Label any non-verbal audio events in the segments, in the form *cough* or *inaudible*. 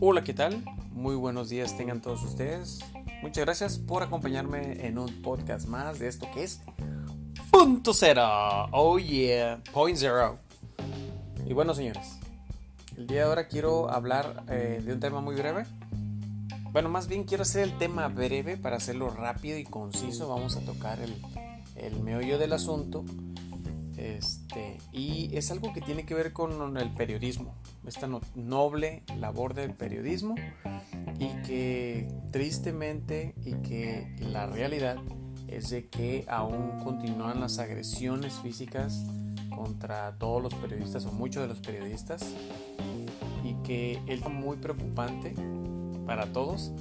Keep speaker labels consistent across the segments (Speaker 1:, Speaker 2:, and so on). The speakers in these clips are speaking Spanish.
Speaker 1: Hola, ¿qué tal? Muy buenos días tengan todos ustedes. Muchas gracias por acompañarme en un podcast más de esto que es Punto Cero. Oh yeah, Point Zero. Y bueno, señores, el día de ahora quiero hablar eh, de un tema muy breve. Bueno, más bien quiero hacer el tema breve para hacerlo rápido y conciso. Vamos a tocar el, el meollo del asunto. Este, y es algo que tiene que ver con el periodismo, esta noble labor del periodismo y que tristemente y que la realidad es de que aún continúan las agresiones físicas contra todos los periodistas o muchos de los periodistas y que es muy preocupante para todos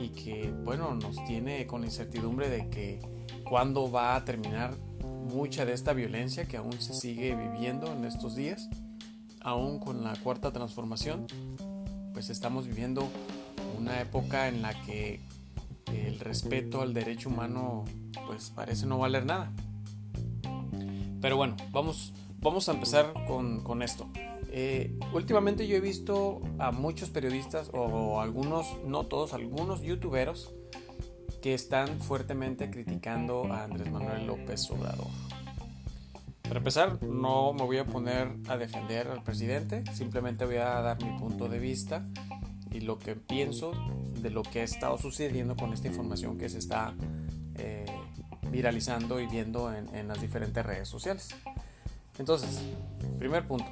Speaker 1: y que bueno nos tiene con incertidumbre de que cuándo va a terminar mucha de esta violencia que aún se sigue viviendo en estos días, aún con la cuarta transformación, pues estamos viviendo una época en la que el respeto al derecho humano pues parece no valer nada. Pero bueno, vamos, vamos a empezar con, esto. Eh, últimamente yo he visto a muchos periodistas o algunos, no todos, algunos youtuberos que están fuertemente criticando a Andrés Manuel López Obrador. Para empezar, no me voy a poner a defender al presidente, simplemente voy a dar mi punto de vista y lo que pienso de lo que ha estado sucediendo con esta información que se está eh, viralizando y viendo en, las diferentes redes sociales. Entonces, primer punto,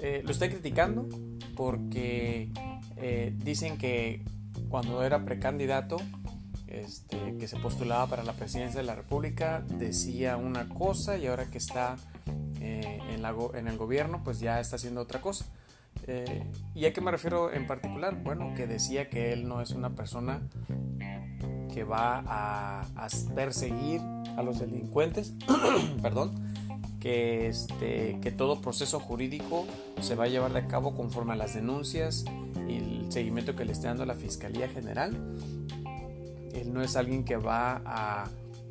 Speaker 1: eh, lo estoy criticando porque eh, dicen que cuando era precandidato este, que se postulaba para la presidencia de la República decía una cosa y ahora que está eh, en, el gobierno pues ya está haciendo otra cosa. Eh, ¿Y a qué me refiero en particular? Bueno, que decía que él no es una persona que va a, perseguir a los delincuentes, *clears throat* perdón, que, este, que todo proceso jurídico se va a llevar de cabo conforme a las denuncias y el seguimiento que le esté dando la Fiscalía General él no es alguien que va a,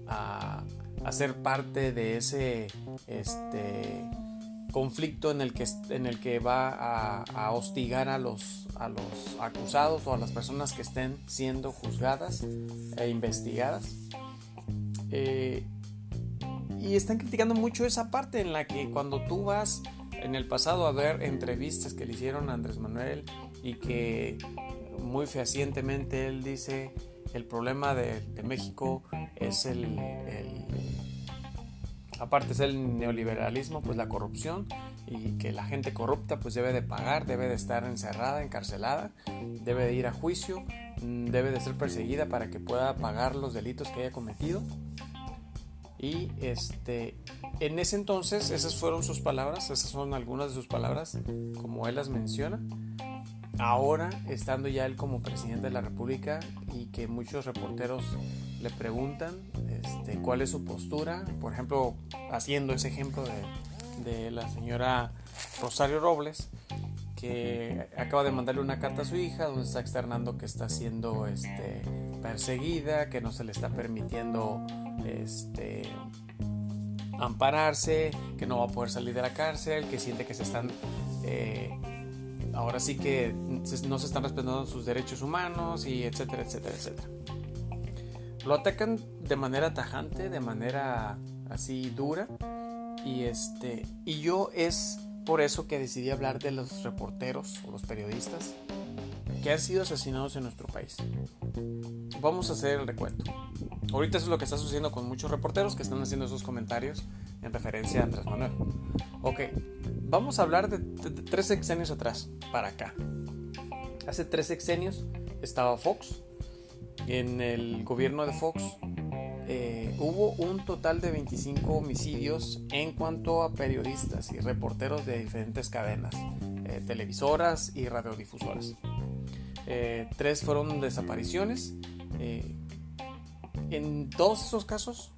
Speaker 1: a, ser parte de ese este, conflicto en el que, en el que va a, hostigar a los, acusados o a las personas que estén siendo juzgadas e investigadas. Eh, y están criticando mucho esa parte en la que cuando tú vas en el pasado a ver entrevistas que le hicieron a Andrés Manuel y que muy fehacientemente él dice el problema de, México es el, aparte es el neoliberalismo, pues la corrupción y que la gente corrupta pues debe de pagar, debe de estar encerrada, encarcelada, debe de ir a juicio, mm, debe de ser perseguida para que pueda pagar los delitos que haya cometido. Y este, en ese entonces, esas fueron sus palabras, esas son algunas de sus palabras, como él las menciona ahora estando ya él como presidente de la República que muchos reporteros le preguntan este, cuál es su postura, por ejemplo, haciendo ese ejemplo de, la señora Rosario Robles, que acaba de mandarle una carta a su hija donde está externando que está siendo este, perseguida, que no se le está permitiendo este, ampararse, que no va a poder salir de la cárcel, que siente que se están... Eh, ahora sí que no se están respetando sus derechos humanos y etcétera, etcétera, etcétera. Lo atacan de manera tajante, de manera así dura y este y yo es por eso que decidí hablar de los reporteros o los periodistas que han sido asesinados en nuestro país. Vamos a hacer el recuento. Ahorita eso es lo que está sucediendo con muchos reporteros que están haciendo esos comentarios en referencia a Andrés Manuel. Ok, vamos a hablar de, tres sexenios atrás, para acá. Hace tres sexenios estaba Fox. En el gobierno de Fox eh, hubo un total de 25 homicidios en cuanto a periodistas y reporteros de diferentes cadenas, eh, televisoras y radiodifusoras. Eh, tres fueron desapariciones. en todos esos casos,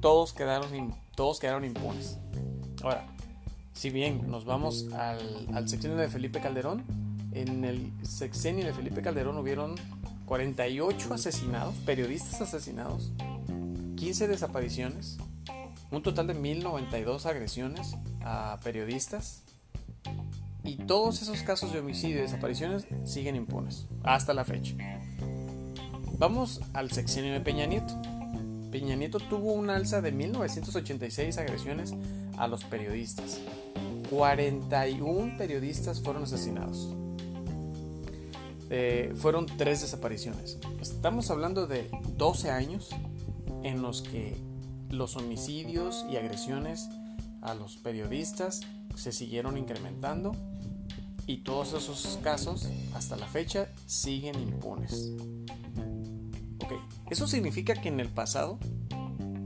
Speaker 1: todos quedaron, todos quedaron impunes. Ahora, si bien nos vamos al, sexenio de Felipe Calderón, en el sexenio de Felipe Calderón hubieron 48 asesinados, periodistas asesinados, 15 desapariciones un total de 1092 agresiones a periodistas y todos esos casos de homicidio y desapariciones siguen impunes hasta la fecha. Vamos al sexenio de Peña Nieto. Peña Nieto tuvo un alza de 1986 agresiones a los periodistas. 41 periodistas fueron asesinados. Eh, fueron tres desapariciones. Estamos hablando de 12 años en los que los homicidios y agresiones a los periodistas se siguieron incrementando y todos esos casos hasta la fecha siguen impunes. Ok, eso significa que en el pasado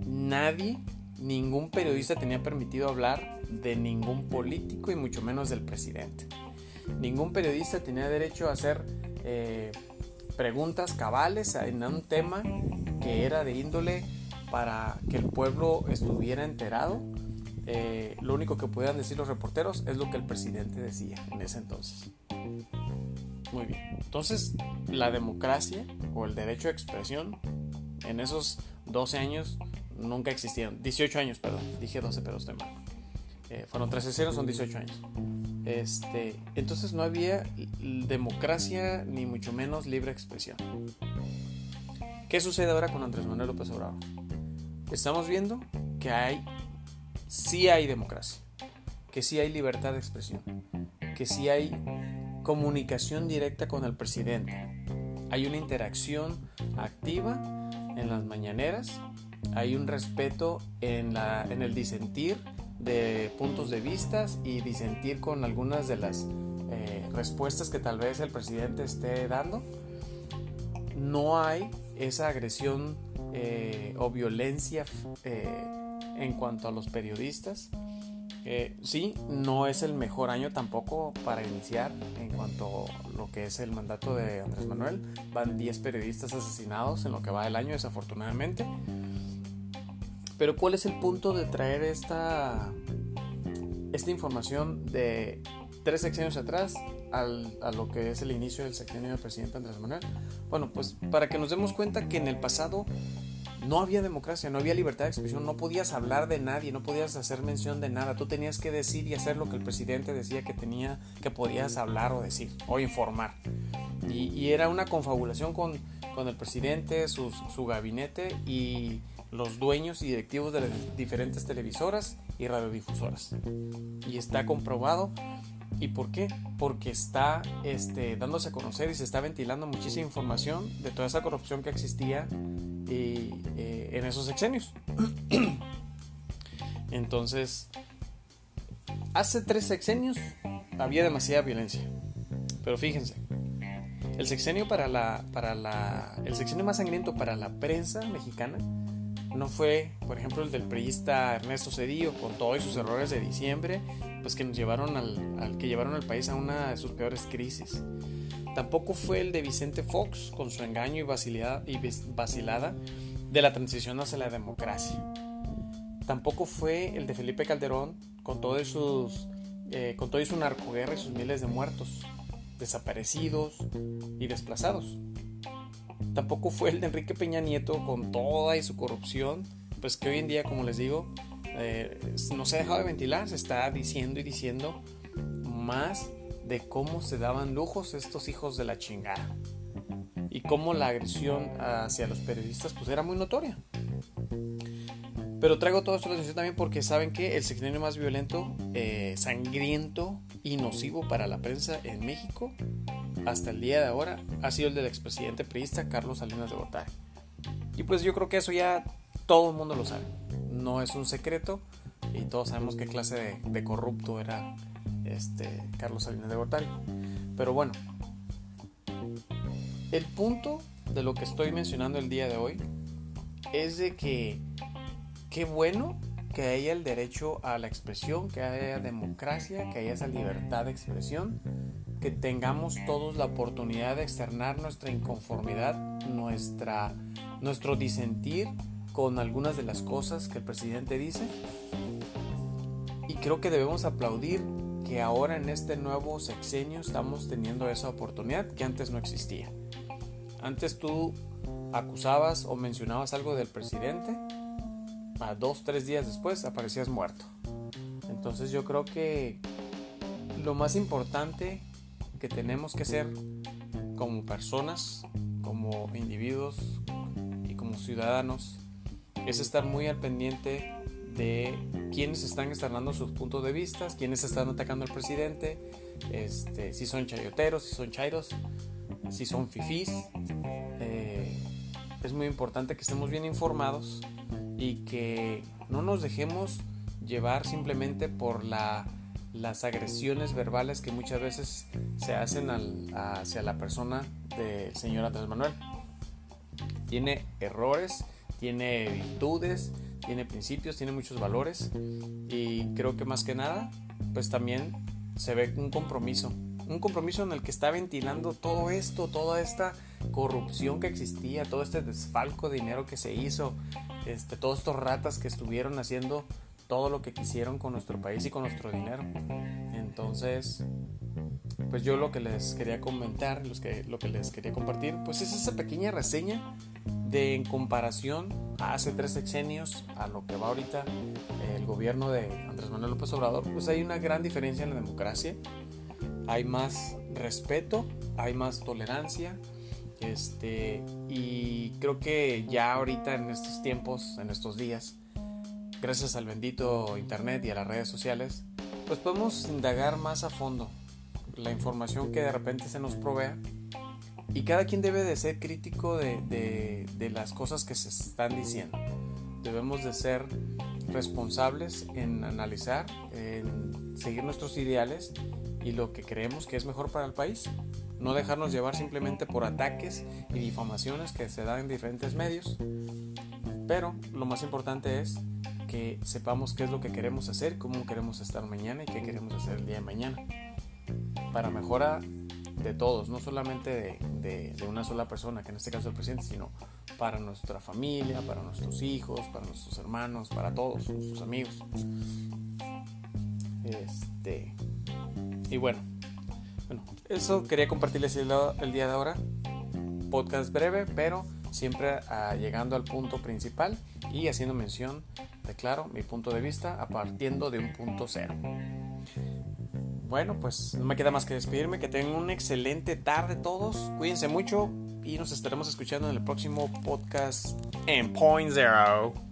Speaker 1: nadie, ningún periodista tenía permitido hablar de ningún político y mucho menos del presidente. Ningún periodista tenía derecho a hacer eh, preguntas cabales en un tema que era de índole para que el pueblo estuviera enterado. Eh, lo único que podían decir los reporteros es lo que el presidente decía en ese entonces. Muy bien. Entonces, la democracia o el derecho a expresión en esos 12 años nunca existieron. 18 años, perdón. Dije 12, pero estoy mal. Eh, fueron 13 ceros, son 18 años. Este, entonces no había democracia ni mucho menos libre expresión. ¿Qué sucede ahora con Andrés Manuel López Obrador? Estamos viendo que hay, sí hay democracia, que sí hay libertad de expresión, que sí hay comunicación directa con el presidente, hay una interacción activa en las mañaneras, hay un respeto en, la, en el disentir de puntos de vista y disentir con algunas de las eh, respuestas que tal vez el presidente esté dando. No hay esa agresión eh, o violencia eh, en cuanto a los periodistas. sí, no es el mejor año tampoco para iniciar en cuanto a lo que es el mandato de Andrés Manuel. Van 10 periodistas asesinados en lo que va del año, desafortunadamente. Pero ¿cuál es el punto de traer esta, esta información de tres sexenios atrás al, a lo que es el inicio del sexenio del presidente Andrés Manuel? Bueno, pues para que nos demos cuenta que en el pasado no había democracia, no había libertad de expresión, no podías hablar de nadie, no podías hacer mención de nada, tú tenías que decir y hacer lo que el presidente decía que tenía, que podías hablar o decir o informar. Y, era una confabulación con, con el presidente, su, su gabinete y los dueños y directivos de las diferentes televisoras y radiodifusoras. Y está comprobado. ¿Y por qué? Porque está este, dándose a conocer y se está ventilando muchísima información de toda esa corrupción que existía eh, en esos sexenios. *clears throat* Entonces, hace tres sexenios había demasiada violencia. Pero fíjense, el sexenio para la, para la, el sexenio más sangriento para la prensa mexicana no fue, por ejemplo, el del priista Ernesto Cedillo con todos sus errores de diciembre, pues que nos llevaron al, que llevaron al país a una de sus peores crisis. Tampoco fue el de Vicente Fox con su engaño y, vacilada, de la transición hacia la democracia. Tampoco fue el de Felipe Calderón con todo sus eh, con todo su narcoguerra y sus miles de muertos, desaparecidos y desplazados. Tampoco fue el de Enrique Peña Nieto con toda y su corrupción, pues que hoy en día, como les digo, eh, no se ha dejado de ventilar, se está diciendo y diciendo más de cómo se daban lujos estos hijos de la chingada y cómo la agresión hacia los periodistas pues era muy notoria. Pero traigo todo esto a la atención también porque saben que el sexenio más violento, eh, sangriento y nocivo para la prensa en México hasta el día de ahora ha sido el del expresidente priista Carlos Salinas de Gortari. Y pues yo creo que eso ya todo el mundo lo sabe. No es un secreto y todos sabemos qué clase de, corrupto era este Carlos Salinas de Gortari. Pero bueno, el punto de lo que estoy mencionando el día de hoy es de que qué bueno que haya el derecho a la expresión, que haya democracia, que haya esa libertad de expresión que tengamos todos la oportunidad de externar nuestra inconformidad, nuestra, nuestro disentir con algunas de las cosas que el presidente dice. Y creo que debemos aplaudir que ahora en este nuevo sexenio estamos teniendo esa oportunidad que antes no existía. Antes tú acusabas o mencionabas algo del presidente a dos, tres días después aparecías muerto. Entonces yo creo que lo más importante que tenemos que hacer como personas, como individuos y como ciudadanos es estar muy al pendiente de quiénes están externando sus puntos de vista, quiénes están atacando al presidente, este, si son chayoteros, si son chairos, si son fifís. Eh, es muy importante que estemos bien informados y que no nos dejemos llevar simplemente por la, las agresiones verbales que muchas veces se hacen hacia la persona del señor Andrés Manuel. Tiene errores, tiene virtudes, tiene principios, tiene muchos valores y creo que más que nada, pues también se ve un compromiso, un compromiso en el que está ventilando todo esto, toda esta corrupción que existía, todo este desfalco de dinero que se hizo, este, todos estos ratas que estuvieron haciendo todo lo que quisieron con nuestro país y con nuestro dinero. Entonces, pues yo lo que les quería comentar, los que, lo que les quería compartir, pues es esa pequeña reseña de en comparación a hace tres sexenios a lo que va ahorita el gobierno de Andrés Manuel López Obrador, pues hay una gran diferencia en la democracia. Hay más respeto, hay más tolerancia, este, y creo que ya ahorita en estos tiempos, en estos días, gracias al bendito Internet y a las redes sociales, pues podemos indagar más a fondo la información que de repente se nos provea y cada quien debe de ser crítico de, de, las cosas que se están diciendo. Debemos de ser responsables en analizar, en seguir nuestros ideales y lo que creemos que es mejor para el país. No dejarnos llevar simplemente por ataques y difamaciones que se dan en diferentes medios. Pero lo más importante es que sepamos qué es lo que queremos hacer, cómo queremos estar mañana y qué queremos hacer el día de mañana. Para mejora de todos, no solamente de, una sola persona, que en este caso el presidente, sino para nuestra familia, para nuestros hijos, para nuestros hermanos, para todos, nuestros amigos. Este, y bueno, bueno, eso quería compartirles el, día de ahora. Podcast breve, pero siempre uh, llegando al punto principal y haciendo mención de claro mi punto de vista a partiendo de un punto cero. Bueno, pues no me queda más que despedirme, que tengan una excelente tarde todos, cuídense mucho y nos estaremos escuchando en el próximo podcast en Point Zero.